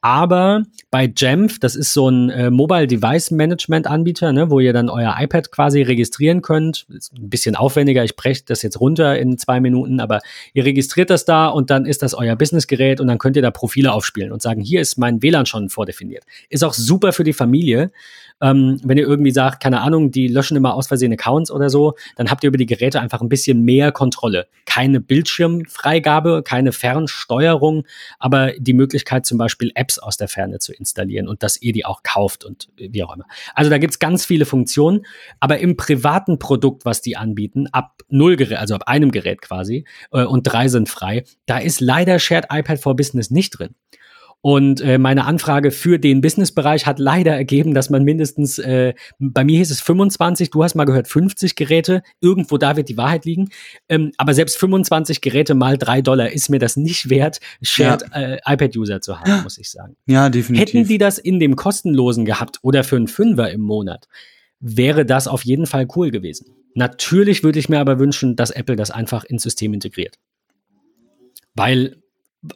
Aber bei Jamf, das ist so ein äh, Mobile Device Management Anbieter, ne, wo ihr dann euer iPad quasi registrieren könnt. Ist ein bisschen aufwendiger, ich breche das jetzt runter in zwei Minuten, aber ihr registriert das da und dann ist das euer Businessgerät und dann könnt ihr da Profile aufspielen und sagen, hier ist mein WLAN schon vordefiniert. Ist auch super für die Familie. Ähm, wenn ihr irgendwie sagt, keine Ahnung, die löschen immer aus Versehen Accounts oder so, dann habt ihr über die Geräte einfach ein bisschen mehr Kontrolle. Keine Bildschirmfreigabe, keine Fernsteuerung, aber die Möglichkeit zum Beispiel Apps aus der Ferne zu installieren und dass ihr die auch kauft und wie auch immer. Also da gibt's ganz viele Funktionen, aber im privaten Produkt, was die anbieten, ab null Gerät, also ab einem Gerät quasi, äh, und drei sind frei, da ist leider Shared iPad for Business nicht drin. Und äh, meine Anfrage für den Businessbereich hat leider ergeben, dass man mindestens, äh, bei mir hieß es 25, du hast mal gehört 50 Geräte, irgendwo da wird die Wahrheit liegen. Ähm, aber selbst 25 Geräte mal drei Dollar ist mir das nicht wert, Shared äh, iPad-User zu haben, muss ich sagen. Ja, definitiv. Hätten die das in dem kostenlosen gehabt oder für einen Fünfer im Monat, wäre das auf jeden Fall cool gewesen. Natürlich würde ich mir aber wünschen, dass Apple das einfach ins System integriert. Weil,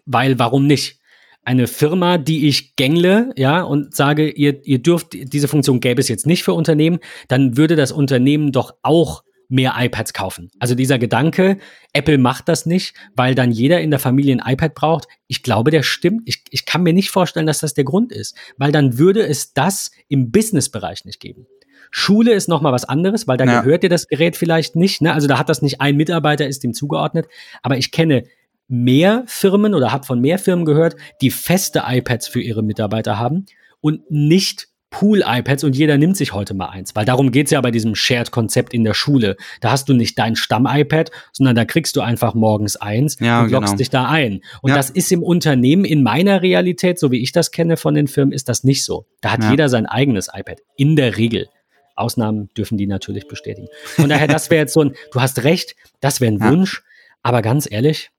weil, warum nicht? Eine Firma, die ich gängle, ja, und sage, ihr, ihr dürft, diese Funktion gäbe es jetzt nicht für Unternehmen, dann würde das Unternehmen doch auch mehr iPads kaufen. Also dieser Gedanke, Apple macht das nicht, weil dann jeder in der Familie ein iPad braucht. Ich glaube, der stimmt. Ich, ich kann mir nicht vorstellen, dass das der Grund ist, weil dann würde es das im Businessbereich nicht geben. Schule ist nochmal was anderes, weil da ja. gehört dir das Gerät vielleicht nicht. Ne? Also da hat das nicht ein Mitarbeiter, ist dem zugeordnet. Aber ich kenne mehr Firmen oder habe von mehr Firmen gehört, die feste iPads für ihre Mitarbeiter haben und nicht Pool-iPads und jeder nimmt sich heute mal eins, weil darum geht's ja bei diesem Shared-Konzept in der Schule. Da hast du nicht dein Stamm-iPad, sondern da kriegst du einfach morgens eins ja, und loggst genau. dich da ein. Und ja. das ist im Unternehmen, in meiner Realität, so wie ich das kenne von den Firmen, ist das nicht so. Da hat ja. jeder sein eigenes iPad, in der Regel. Ausnahmen dürfen die natürlich bestätigen. Von daher, das wäre jetzt so ein, du hast recht, das wäre ein Wunsch, aber ganz ehrlich,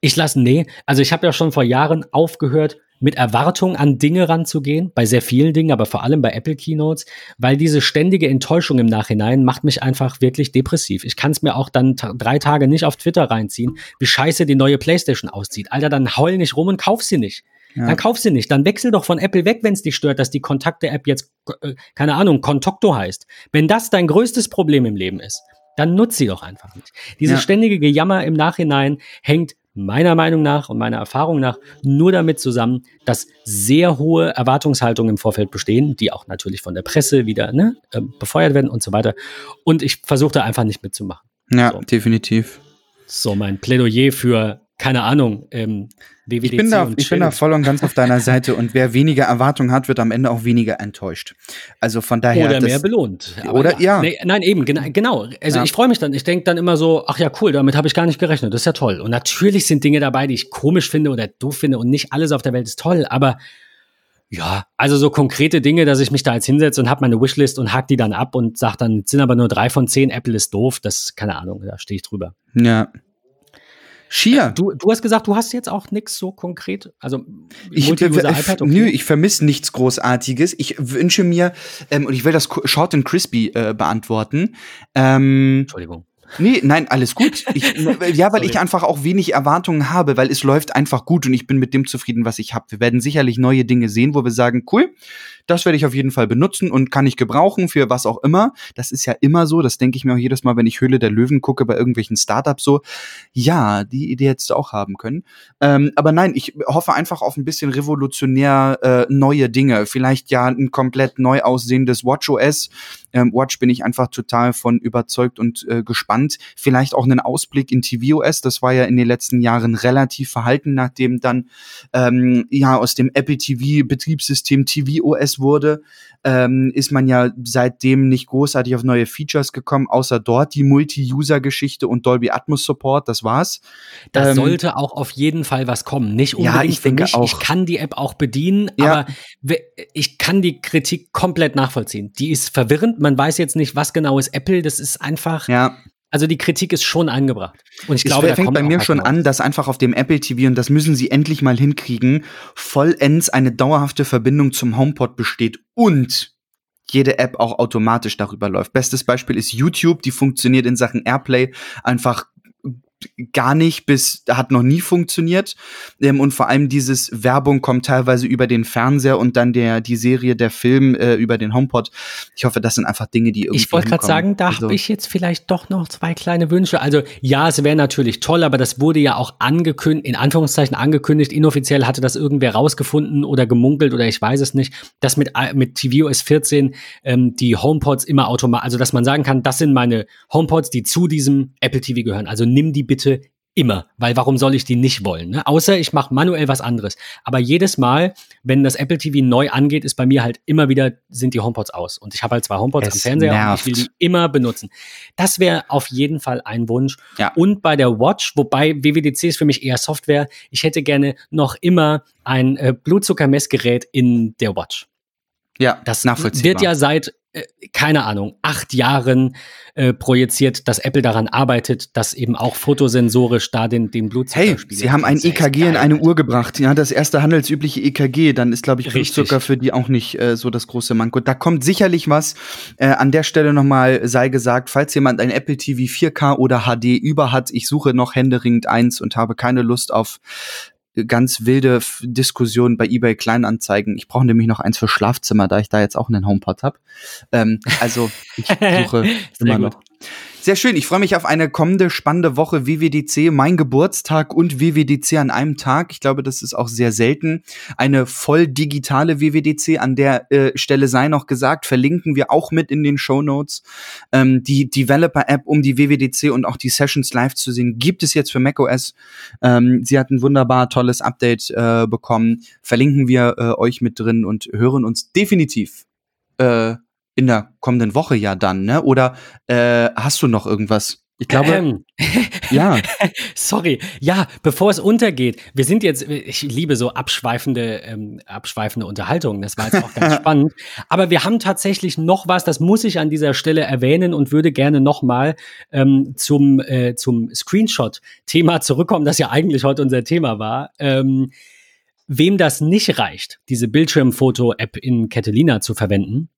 ich lasse, nee, also ich habe ja schon vor Jahren aufgehört, mit Erwartung an Dinge ranzugehen, bei sehr vielen Dingen, aber vor allem bei Apple Keynotes, weil diese ständige Enttäuschung im Nachhinein macht mich einfach wirklich depressiv. Ich kann es mir auch dann drei Tage nicht auf Twitter reinziehen, wie scheiße die neue PlayStation aussieht. Alter, dann heul nicht rum und kauf sie nicht. Ja. Dann kauf sie nicht. Dann wechsel doch von Apple weg, wenn es dich stört, dass die Kontakte-App jetzt, äh, keine Ahnung, Contacto heißt. Wenn das dein größtes Problem im Leben ist, dann nutz sie doch einfach nicht. Dieses ja. ständige Gejammer im Nachhinein hängt meiner Meinung nach und meiner Erfahrung nach nur damit zusammen, dass sehr hohe Erwartungshaltungen im Vorfeld bestehen, die auch natürlich von der Presse wieder ne, äh, befeuert werden und so weiter. Und ich versuche da einfach nicht mitzumachen. Ja, so. definitiv. So mein Plädoyer für keine Ahnung, ähm, WWDC ich bin, da, ich bin da voll und ganz auf deiner Seite und wer weniger Erwartungen hat, wird am Ende auch weniger enttäuscht. Also von daher. Oder mehr belohnt. Aber oder ja. ja. Nee, nein, eben, genau. genau. Also ja. ich freue mich dann. Ich denke dann immer so, ach ja, cool, damit habe ich gar nicht gerechnet. Das ist ja toll. Und natürlich sind Dinge dabei, die ich komisch finde oder doof finde und nicht alles auf der Welt ist toll, aber ja, also so konkrete Dinge, dass ich mich da jetzt hinsetze und habe meine Wishlist und hack die dann ab und sage dann, sind aber nur drei von zehn, Apple ist doof, das, keine Ahnung, da stehe ich drüber. Ja. Schier. Äh, du, du hast gesagt, du hast jetzt auch nichts so konkret. Also ich, iPad, okay. Nö, ich vermisse nichts Großartiges. Ich wünsche mir, ähm, und ich will das Short and Crispy äh, beantworten. Ähm, Entschuldigung. Nee, nein, alles gut. Ich, ja, weil ich einfach auch wenig Erwartungen habe, weil es läuft einfach gut und ich bin mit dem zufrieden, was ich habe. Wir werden sicherlich neue Dinge sehen, wo wir sagen, cool, das werde ich auf jeden Fall benutzen und kann ich gebrauchen für was auch immer. Das ist ja immer so, das denke ich mir auch jedes Mal, wenn ich Höhle der Löwen gucke bei irgendwelchen Startups so. Ja, die Idee hättest du auch haben können. Ähm, aber nein, ich hoffe einfach auf ein bisschen revolutionär äh, neue Dinge. Vielleicht ja ein komplett neu aussehendes WatchOS. Ähm, Watch bin ich einfach total von überzeugt und äh, gespannt. Vielleicht auch einen Ausblick in tvOS. Das war ja in den letzten Jahren relativ verhalten, nachdem dann ähm, ja aus dem Apple TV Betriebssystem tvOS wurde, ähm, ist man ja seitdem nicht großartig auf neue Features gekommen, außer dort die Multi-User-Geschichte und Dolby Atmos Support, das war's. Da ähm, sollte auch auf jeden Fall was kommen. Nicht unbedingt ja, ich für mich. Auch. Ich kann die App auch bedienen, ja. aber ich kann die Kritik komplett nachvollziehen. Die ist verwirrend. Man weiß jetzt nicht, was genau ist Apple. Das ist einfach, ja. Also die Kritik ist schon angebracht. Und ich glaube, es fängt bei mir schon an, dass einfach auf dem Apple TV, und das müssen sie endlich mal hinkriegen, vollends eine dauerhafte Verbindung zum HomePod besteht und jede App auch automatisch darüber läuft. Bestes Beispiel ist YouTube, die funktioniert in Sachen Airplay einfach gar nicht bis hat noch nie funktioniert ähm, und vor allem dieses Werbung kommt teilweise über den Fernseher und dann der die Serie der Film äh, über den HomePod. Ich hoffe, das sind einfach Dinge, die irgendwie Ich wollte gerade sagen, da also, habe ich jetzt vielleicht doch noch zwei kleine Wünsche. Also ja, es wäre natürlich toll, aber das wurde ja auch angekündigt, in Anführungszeichen angekündigt. Inoffiziell hatte das irgendwer rausgefunden oder gemunkelt oder ich weiß es nicht, dass mit mit tvOS 14 ähm, die HomePods immer automatisch, also dass man sagen kann, das sind meine HomePods, die zu diesem Apple TV gehören. Also nimm die bitte immer, weil warum soll ich die nicht wollen? Ne? Außer ich mache manuell was anderes. Aber jedes Mal, wenn das Apple TV neu angeht, ist bei mir halt immer wieder sind die HomePods aus und ich habe halt zwei HomePods es am Fernseher nervt. und ich will die immer benutzen. Das wäre auf jeden Fall ein Wunsch. Ja. Und bei der Watch, wobei WWDC ist für mich eher Software, ich hätte gerne noch immer ein äh, Blutzuckermessgerät in der Watch. Ja, das wird ja seit keine Ahnung, acht Jahren äh, projiziert, dass Apple daran arbeitet, dass eben auch fotosensorisch da den, den Blutzucker Hey, sie haben ein EKG in eine Uhr gebracht. Ja, das erste handelsübliche EKG. Dann ist, glaube ich, Blutzucker für die auch nicht äh, so das große Manko. Da kommt sicherlich was. Äh, an der Stelle nochmal sei gesagt, falls jemand ein Apple TV 4K oder HD über hat, ich suche noch händeringend eins und habe keine Lust auf ganz wilde Diskussion bei eBay Kleinanzeigen. Ich brauche nämlich noch eins für Schlafzimmer, da ich da jetzt auch einen HomePod habe. Ähm, also ich suche immer noch. Sehr schön. Ich freue mich auf eine kommende spannende Woche WWDC, mein Geburtstag und WWDC an einem Tag. Ich glaube, das ist auch sehr selten. Eine voll digitale WWDC. An der äh, Stelle sei noch gesagt, verlinken wir auch mit in den Show Notes. Ähm, die Developer-App, um die WWDC und auch die Sessions live zu sehen, gibt es jetzt für macOS. Ähm, sie hat ein wunderbar tolles Update äh, bekommen. Verlinken wir äh, euch mit drin und hören uns definitiv äh, in der kommenden Woche ja dann, ne? Oder äh, hast du noch irgendwas? Ich glaube, ähm. ja. Sorry. Ja, bevor es untergeht, wir sind jetzt, ich liebe so abschweifende, ähm, abschweifende Unterhaltungen. Das war jetzt auch ganz spannend. Aber wir haben tatsächlich noch was, das muss ich an dieser Stelle erwähnen und würde gerne nochmal ähm, zum, äh, zum Screenshot-Thema zurückkommen, das ja eigentlich heute unser Thema war. Ähm, wem das nicht reicht, diese Bildschirmfoto-App in Catalina zu verwenden,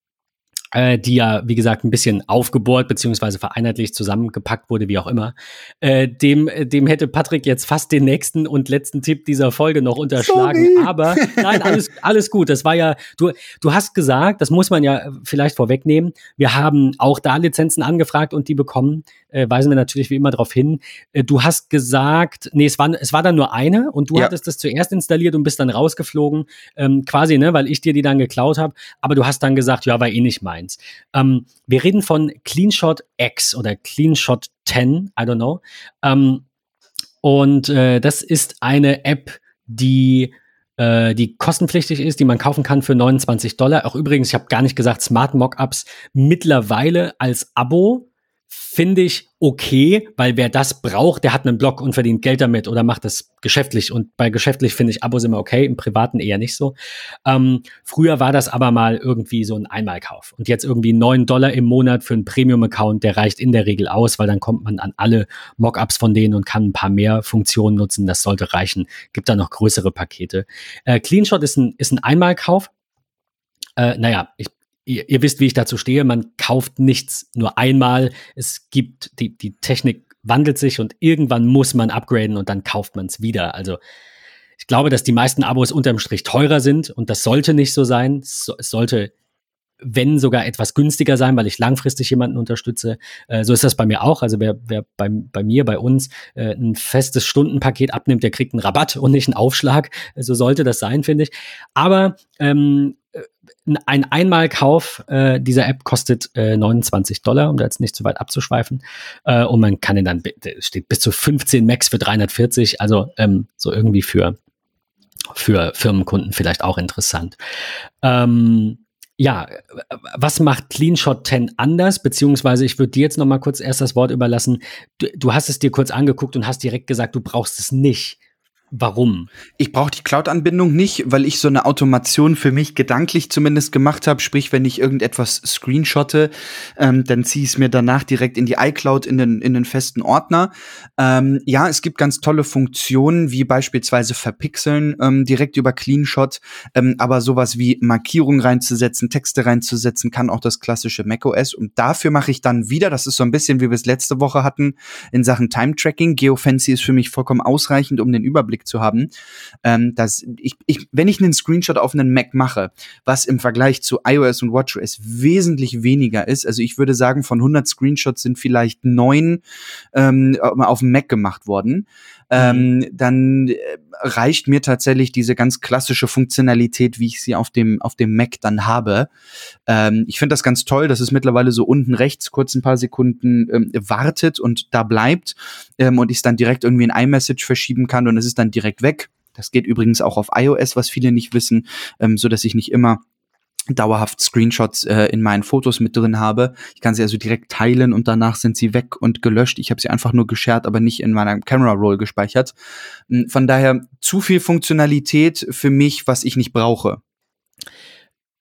äh, die ja, wie gesagt, ein bisschen aufgebohrt beziehungsweise vereinheitlicht zusammengepackt wurde, wie auch immer. Äh, dem, dem hätte Patrick jetzt fast den nächsten und letzten Tipp dieser Folge noch unterschlagen. Sorry. Aber nein, alles, alles gut. Das war ja, du, du hast gesagt, das muss man ja vielleicht vorwegnehmen. Wir haben auch da Lizenzen angefragt und die bekommen. Äh, weisen wir natürlich wie immer darauf hin. Äh, du hast gesagt, nee, es war, es war dann nur eine und du ja. hattest das zuerst installiert und bist dann rausgeflogen, ähm, quasi, ne, weil ich dir die dann geklaut habe. Aber du hast dann gesagt, ja, war eh nicht mein eins. Ähm, wir reden von CleanShot X oder CleanShot 10, I don't know. Ähm, und äh, das ist eine App, die äh, die kostenpflichtig ist, die man kaufen kann für 29 Dollar. Auch übrigens, ich habe gar nicht gesagt, Smart Mockups mittlerweile als Abo finde ich okay, weil wer das braucht, der hat einen Blog und verdient Geld damit oder macht das geschäftlich. Und bei geschäftlich finde ich Abos immer okay, im Privaten eher nicht so. Ähm, früher war das aber mal irgendwie so ein Einmalkauf. Und jetzt irgendwie neun Dollar im Monat für einen Premium-Account, der reicht in der Regel aus, weil dann kommt man an alle Mockups von denen und kann ein paar mehr Funktionen nutzen. Das sollte reichen. Gibt da noch größere Pakete. Äh, CleanShot ist ein, ist ein Einmalkauf. Äh, naja, ich ihr, ihr wisst, wie ich dazu stehe, man kauft nichts nur einmal. Es gibt, die, die Technik wandelt sich und irgendwann muss man upgraden und dann kauft man es wieder. Also ich glaube, dass die meisten Abos unterm Strich teurer sind und das sollte nicht so sein. Es, sollte, wenn sogar etwas günstiger sein, weil ich langfristig jemanden unterstütze. Äh, so ist das bei mir auch. Also wer, wer bei, bei mir, bei uns äh, ein festes Stundenpaket abnimmt, der kriegt einen Rabatt und nicht einen Aufschlag. So sollte das sein, finde ich. Aber ähm, ein Einmalkauf äh, dieser App kostet äh, 29 Dollar, um da jetzt nicht zu weit abzuschweifen. Äh, und man kann ihn dann, steht bis zu 15 Max für 340, also ähm, so irgendwie für, für Firmenkunden vielleicht auch interessant. Ähm, ja, was macht CleanShot 10 anders? Beziehungsweise ich würde dir jetzt noch mal kurz erst das Wort überlassen. Du, du hast es dir kurz angeguckt und hast direkt gesagt, du brauchst es nicht. Warum? Ich brauche die Cloud-Anbindung nicht, weil ich so eine Automation für mich gedanklich zumindest gemacht habe. Sprich, wenn ich irgendetwas screenshotte, ähm, dann ziehe ich es mir danach direkt in die iCloud in den, in den festen Ordner. Ähm, ja, es gibt ganz tolle Funktionen, wie beispielsweise Verpixeln ähm, direkt über CleanShot, ähm, aber sowas wie Markierungen reinzusetzen, Texte reinzusetzen, kann auch das klassische macOS. Und dafür mache ich dann wieder, das ist so ein bisschen wie wir es letzte Woche hatten, in Sachen Time-Tracking. GeoFancy ist für mich vollkommen ausreichend, um den Überblick Überblick zu haben, ähm, dass ich, ich, wenn ich einen Screenshot auf einen Mac mache, was im Vergleich zu iOS und WatchOS wesentlich weniger ist, also ich würde sagen, von 100 Screenshots sind vielleicht neun ähm, auf dem Mac gemacht worden, ähm, mhm. dann äh, reicht mir tatsächlich diese ganz klassische Funktionalität, wie ich sie auf dem, auf dem Mac dann habe. Ähm, ich finde das ganz toll, dass es mittlerweile so unten rechts kurz ein paar Sekunden ähm, wartet und da bleibt ähm, und ich es dann direkt irgendwie in iMessage verschieben kann und es ist dann direkt weg. Das geht übrigens auch auf iOS, was viele nicht wissen, ähm, so dass ich nicht immer dauerhaft Screenshots äh, in meinen Fotos mit drin habe. Ich kann sie also direkt teilen und danach sind sie weg und gelöscht. Ich habe sie einfach nur geshared, aber nicht in meiner Camera Roll gespeichert. Hm, von daher zu viel Funktionalität für mich, was ich nicht brauche.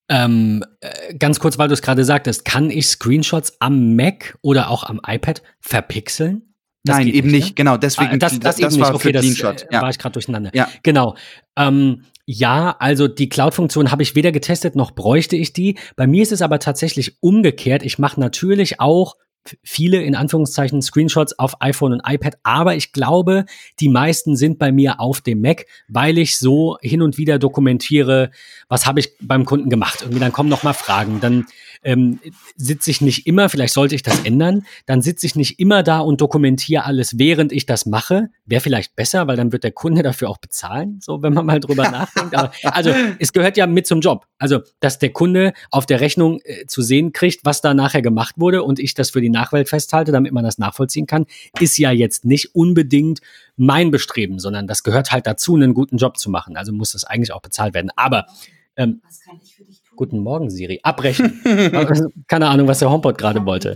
Ähm, äh, ganz kurz, weil du es gerade sagtest, kann ich Screenshots am Mac oder auch am iPad verpixeln? Das Nein, eben nicht, ja? genau. Deswegen, ah, das, das, das, das war okay, für das äh, ja. war ich gerade durcheinander. Ja. Genau. Ähm, ja, also die Cloud-Funktion habe ich weder getestet noch bräuchte ich die. Bei mir ist es aber tatsächlich umgekehrt. Ich mache natürlich auch viele in Anführungszeichen Screenshots auf iPhone und iPad, aber ich glaube, die meisten sind bei mir auf dem Mac, weil ich so hin und wieder dokumentiere, was habe ich beim Kunden gemacht. Irgendwie dann kommen noch mal Fragen, dann ähm, sitze ich nicht immer, vielleicht sollte ich das ändern, dann sitze ich nicht immer da und dokumentiere alles, während ich das mache. Wäre vielleicht besser, weil dann wird der Kunde dafür auch bezahlen, so wenn man mal drüber nachdenkt. Aber, also es gehört ja mit zum Job. Also, dass der Kunde auf der Rechnung äh, zu sehen kriegt, was da nachher gemacht wurde und ich das für die Nachwelt festhalte, damit man das nachvollziehen kann, ist ja jetzt nicht unbedingt mein Bestreben, sondern das gehört halt dazu, einen guten Job zu machen. Also muss das eigentlich auch bezahlt werden. Aber ähm, was kann ich für dich Guten Morgen, Siri. Abbrechen. Keine Ahnung, was der HomePod gerade wollte.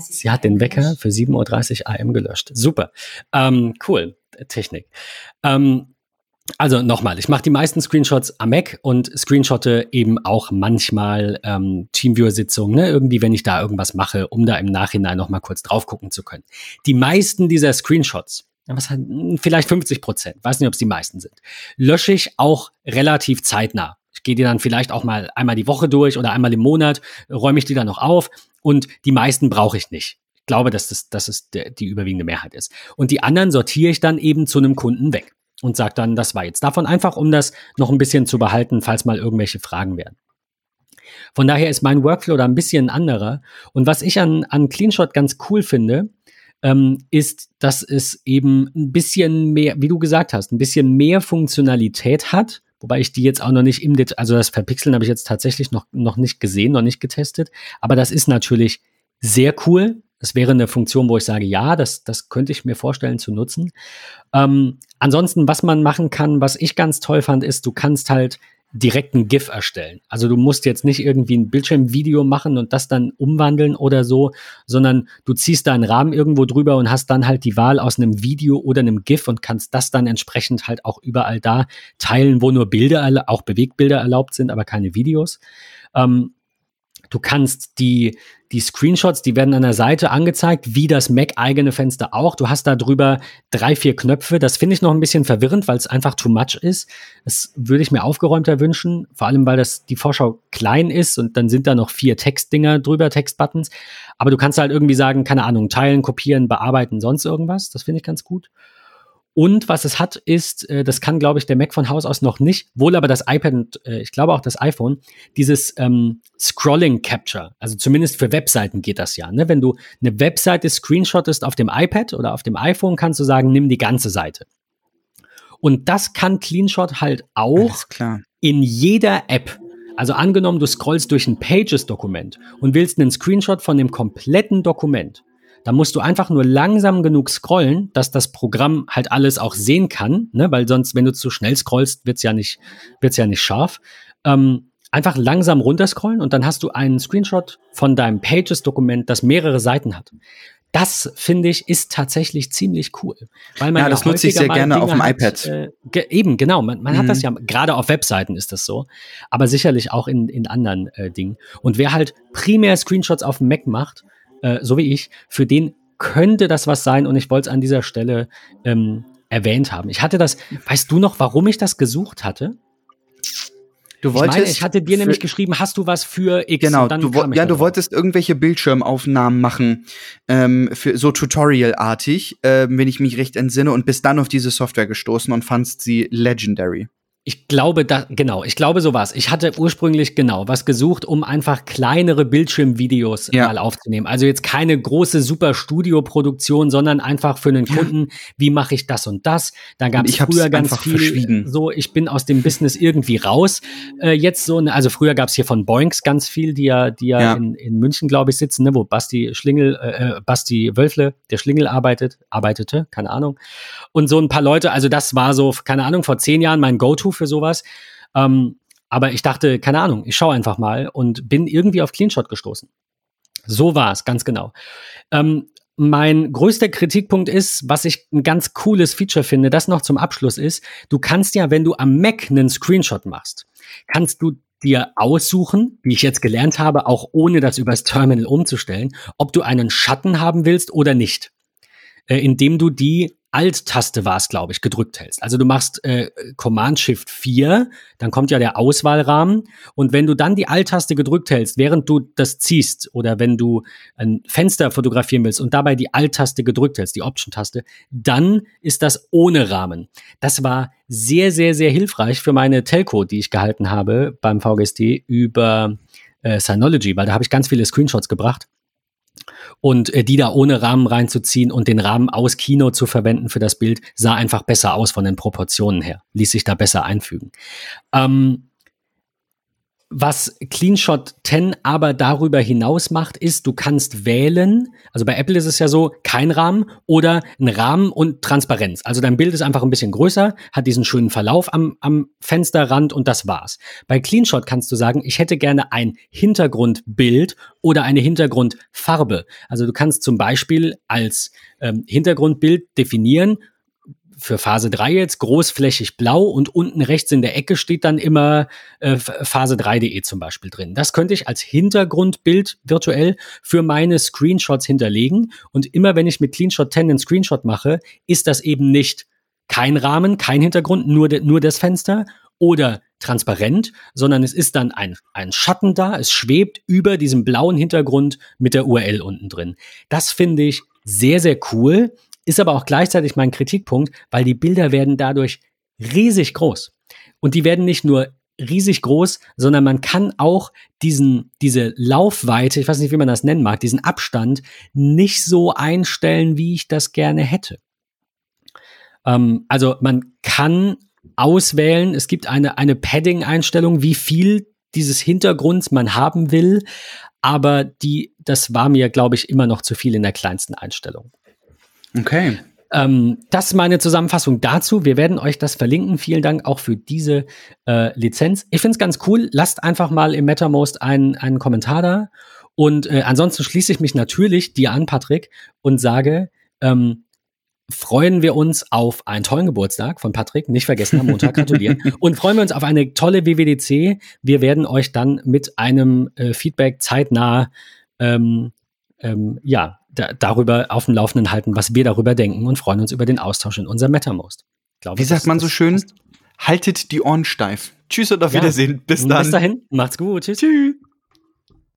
Sie hat den Wecker für 7.30 Uhr AM gelöscht. Super. Ähm, cool. Technik. Ähm, also nochmal, ich mache die meisten Screenshots am Mac und screenshotte eben auch manchmal ähm, Teamviewer-Sitzungen, ne? irgendwie, wenn ich da irgendwas mache, um da im Nachhinein nochmal kurz drauf gucken zu können. Die meisten dieser Screenshots, was hat, vielleicht 50 Prozent, weiß nicht, ob es die meisten sind, lösche ich auch relativ zeitnah. Gehe die dann vielleicht auch mal einmal die Woche durch oder einmal im Monat, räume ich die dann noch auf und die meisten brauche ich nicht. Ich glaube, dass das, dass es die überwiegende Mehrheit ist. Und die anderen sortiere ich dann eben zu einem Kunden weg und sage dann, das war jetzt davon einfach, um das noch ein bisschen zu behalten, falls mal irgendwelche Fragen werden. Von daher ist mein Workflow da ein bisschen anderer. Und was ich an, an CleanShot ganz cool finde, ähm, ist, dass es eben ein bisschen mehr, wie du gesagt hast, ein bisschen mehr Funktionalität hat Wobei ich die jetzt auch noch nicht im Detail, also das Verpixeln habe ich jetzt tatsächlich noch, noch nicht gesehen, noch nicht getestet. Aber das ist natürlich sehr cool. Das wäre eine Funktion, wo ich sage, ja, das, das könnte ich mir vorstellen zu nutzen. Ähm, ansonsten, was man machen kann, was ich ganz toll fand, ist, du kannst halt direkt ein GIF erstellen. Also du musst jetzt nicht irgendwie ein Bildschirmvideo machen und das dann umwandeln oder so, sondern du ziehst da einen Rahmen irgendwo drüber und hast dann halt die Wahl aus einem Video oder einem GIF und kannst das dann entsprechend halt auch überall da teilen, wo nur Bilder, auch Bewegtbilder erlaubt sind, aber keine Videos. Ähm, Du kannst die, die Screenshots, die werden an der Seite angezeigt, wie das Mac-eigene Fenster auch. Du hast da drüber drei, vier Knöpfe. Das finde ich noch ein bisschen verwirrend, weil es einfach too much ist. Das würde ich mir aufgeräumter wünschen, vor allem weil das die Vorschau klein ist und dann sind da noch vier Textdinger drüber, Textbuttons. Aber du kannst halt irgendwie sagen, keine Ahnung, teilen, kopieren, bearbeiten, sonst irgendwas. Das finde ich ganz gut. Und was es hat, ist, äh, das kann, glaube ich, der Mac von Haus aus noch nicht, wohl aber das iPad und äh, ich glaube auch das iPhone, dieses ähm, Scrolling Capture. Also zumindest für Webseiten geht das ja. Ne? Wenn du eine Webseite screenshottest auf dem iPad oder auf dem iPhone, kannst du sagen, nimm die ganze Seite. Und das kann CleanShot halt auch in jeder App. Also angenommen, du scrollst durch ein Pages-Dokument und willst einen Screenshot von dem kompletten Dokument da musst du einfach nur langsam genug scrollen, dass das Programm halt alles auch sehen kann, ne? weil sonst, wenn du zu schnell scrollst, wird's ja nicht, wird's ja nicht scharf. Ähm, einfach langsam runterscrollen und dann hast du einen Screenshot von deinem Pages-Dokument, das mehrere Seiten hat. Das finde ich ist tatsächlich ziemlich cool, weil man ja, das nutze ich sehr gerne Dinge auf dem hat, iPad. Äh, ge eben genau, man, man mhm. hat das mhm. ja gerade auf Webseiten ist das so, aber sicherlich auch in in anderen äh, Dingen. Und wer halt primär Screenshots auf dem Mac macht, äh, so wie ich, für den könnte das was sein und ich wollte es an dieser Stelle ähm, erwähnt haben. Ich hatte das, weißt du noch, warum ich das gesucht hatte? Du wolltest. Ich, meine, ich hatte dir nämlich geschrieben, hast du was für X? Genau, du, ja, du wolltest irgendwelche Bildschirmaufnahmen machen, ähm, für so Tutorial-artig, äh, wenn ich mich recht entsinne, und bist dann auf diese Software gestoßen und fandst sie legendary. Ich glaube, da, genau, ich glaube so was. Ich hatte ursprünglich genau was gesucht, um einfach kleinere Bildschirmvideos ja. mal aufzunehmen. Also jetzt keine große super Studio-Produktion, sondern einfach für einen Kunden, ja. wie mache ich das und das. Da gab es früher ganz viel so, ich bin aus dem Business irgendwie raus. Äh, jetzt so, also früher gab es hier von Boinks ganz viel, die ja, die ja, ja. In, in München, glaube ich, sitzen, ne, wo Basti Schlingel, äh, äh, Basti Wölfle, der Schlingel arbeitet, arbeitete, keine Ahnung. Und so ein paar Leute, also das war so, keine Ahnung, vor zehn Jahren mein Go-To für sowas. Ähm, aber ich dachte, keine Ahnung, ich schaue einfach mal und bin irgendwie auf Cleanshot gestoßen. So war es, ganz genau. Ähm, mein größter Kritikpunkt ist, was ich ein ganz cooles Feature finde, das noch zum Abschluss ist, du kannst ja, wenn du am Mac einen Screenshot machst, kannst du dir aussuchen, wie ich jetzt gelernt habe, auch ohne das übers Terminal umzustellen, ob du einen Schatten haben willst oder nicht. Äh, indem du die Alt-Taste war es, glaube ich, gedrückt hältst. Also du machst äh, Command-Shift 4, dann kommt ja der Auswahlrahmen und wenn du dann die Alt-Taste gedrückt hältst, während du das ziehst oder wenn du ein Fenster fotografieren willst und dabei die Alt-Taste gedrückt hältst, die Option-Taste, dann ist das ohne Rahmen. Das war sehr, sehr, sehr hilfreich für meine Telco, die ich gehalten habe beim VGST über äh, Synology, weil da habe ich ganz viele Screenshots gebracht und äh, die da ohne Rahmen reinzuziehen und den Rahmen aus Kino zu verwenden für das Bild, sah einfach besser aus von den Proportionen her, ließ sich da besser einfügen. Ähm, was CleanShot 10 aber darüber hinaus macht, ist, du kannst wählen, also bei Apple ist es ja so, kein Rahmen oder ein Rahmen und Transparenz. Also dein Bild ist einfach ein bisschen größer, hat diesen schönen Verlauf am, am Fensterrand und das war's. Bei CleanShot kannst du sagen, ich hätte gerne ein Hintergrundbild oder eine Hintergrundfarbe. Also du kannst zum Beispiel als ähm, Hintergrundbild definieren, für Phase 3 jetzt großflächig blau und unten rechts in der Ecke steht dann immer äh, Phase 3.de zum Beispiel drin. Das könnte ich als Hintergrundbild virtuell für meine Screenshots hinterlegen. Und immer wenn ich mit CleanShot 10 einen Screenshot mache, ist das eben nicht kein Rahmen, kein Hintergrund, nur, de, nur das Fenster oder transparent, sondern es ist dann ein, ein Schatten da, es schwebt über diesem blauen Hintergrund mit der URL unten drin. Das finde ich sehr, sehr cool ist aber auch gleichzeitig mein Kritikpunkt, weil die Bilder werden dadurch riesig groß. Und die werden nicht nur riesig groß, sondern man kann auch diesen, diese Laufweite, ich weiß nicht, wie man das nennen mag, diesen Abstand nicht so einstellen, wie ich das gerne hätte. Ähm, also man kann auswählen, es gibt eine, eine Padding-Einstellung, wie viel dieses Hintergrunds man haben will, aber die, das war mir, glaube ich, immer noch zu viel in der kleinsten Einstellung. Okay. Ähm, das ist meine Zusammenfassung dazu. Wir werden euch das verlinken. Vielen Dank auch für diese äh, Lizenz. Ich finde es ganz cool. Lasst einfach mal im MetaMost einen, einen Kommentar da. Und äh, ansonsten schließe ich mich natürlich dir an, Patrick, und sage, ähm, freuen wir uns auf einen tollen Geburtstag von Patrick. Nicht vergessen, am Montag gratulieren. und freuen wir uns auf eine tolle WWDC. Wir werden euch dann mit einem äh, Feedback zeitnah ähm, ähm, ja, da, darüber auf dem Laufenden halten, was wir darüber denken und freuen uns über den Austausch in unserem MetaMost. Glaube, Wie sagt man so schön? Passt. Haltet die Ohren steif. Tschüss und auf ja. Wiedersehen. Bis dann. Bis dahin. Macht's gut. Tschüss. Tschüss.